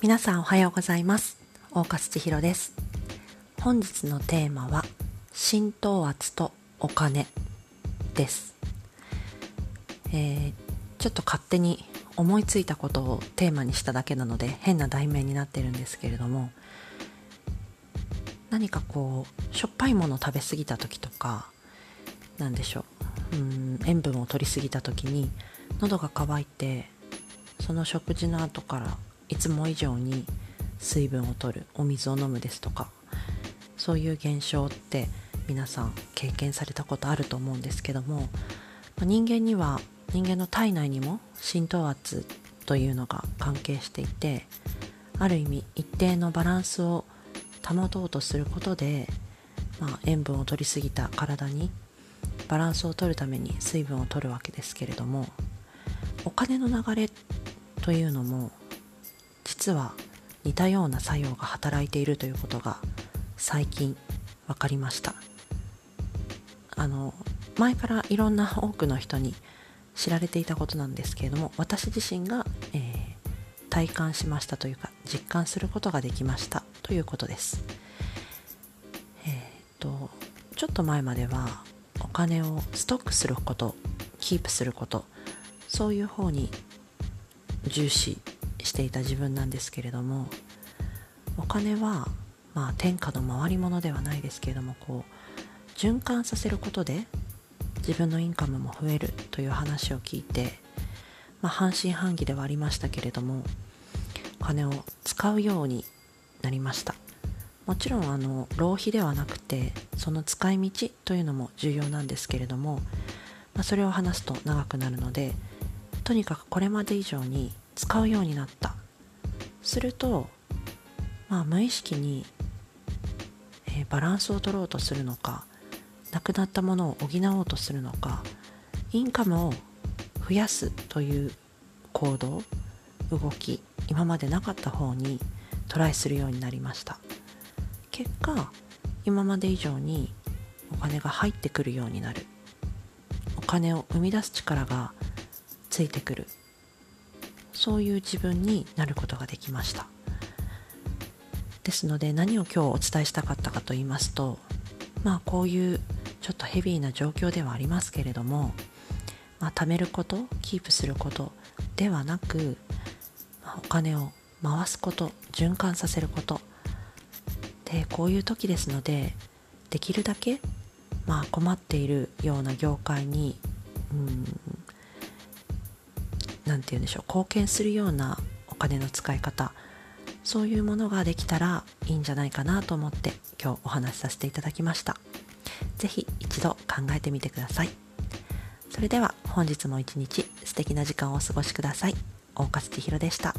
皆さんおはようございます。大勝千尋です。本日のテーマは浸透圧とお金です。えー、ちょっと勝手に思いついたことをテーマにしただけなので変な題名になってるんですけれども何かこうしょっぱいものを食べ過ぎた時とか何でしょう。うん塩分を取り過ぎた時に喉が渇いてその食事の後からいつも以上に水分を取るお水を飲むですとかそういう現象って皆さん経験されたことあると思うんですけども人間には人間の体内にも浸透圧というのが関係していてある意味一定のバランスを保とうとすることで、まあ、塩分を取りすぎた体にバランスを取るために水分を取るわけですけれどもお金の流れというのも実は似たような作用が働いているということが最近分かりました。あの前からいろんな多くの人に知られていたことなんですけれども私自身が、えー、体感しましたというか実感することができましたということです。えー、っとちょっと前まではお金をストックすることキープすることそういう方に重視していた自分なんですけれどもお金はまあ天下の回り物ではないですけれどもこう循環させることで自分のインカムも増えるという話を聞いて、まあ、半信半疑ではありましたけれどもお金を使うようになりました。もちろんあの浪費ではなくてその使い道というのも重要なんですけれども、まあ、それを話すと長くなるのでとにかくこれまで以上に使うようになった。するとまあ無意識に、えー、バランスを取ろうとするのかなくなったものを補おうとするのかインカムを増やすという行動動き今までなかった方にトライするようになりました。結果今まで以上にお金が入ってくるようになる。お金を生み出す力がついてくる。そういう自分になることができました。ですので何を今日お伝えしたかったかと言いますとまあこういうちょっとヘビーな状況ではありますけれども、まあ、貯めることキープすることではなく、まあ、お金を回すこと循環させること。でこういう時ですのでできるだけ、まあ、困っているような業界に何て言うんでしょう貢献するようなお金の使い方そういうものができたらいいんじゃないかなと思って今日お話しさせていただきました。是非一度考えてみてください。それでは本日も一日素敵な時間をお過ごしください。大勝千尋でした。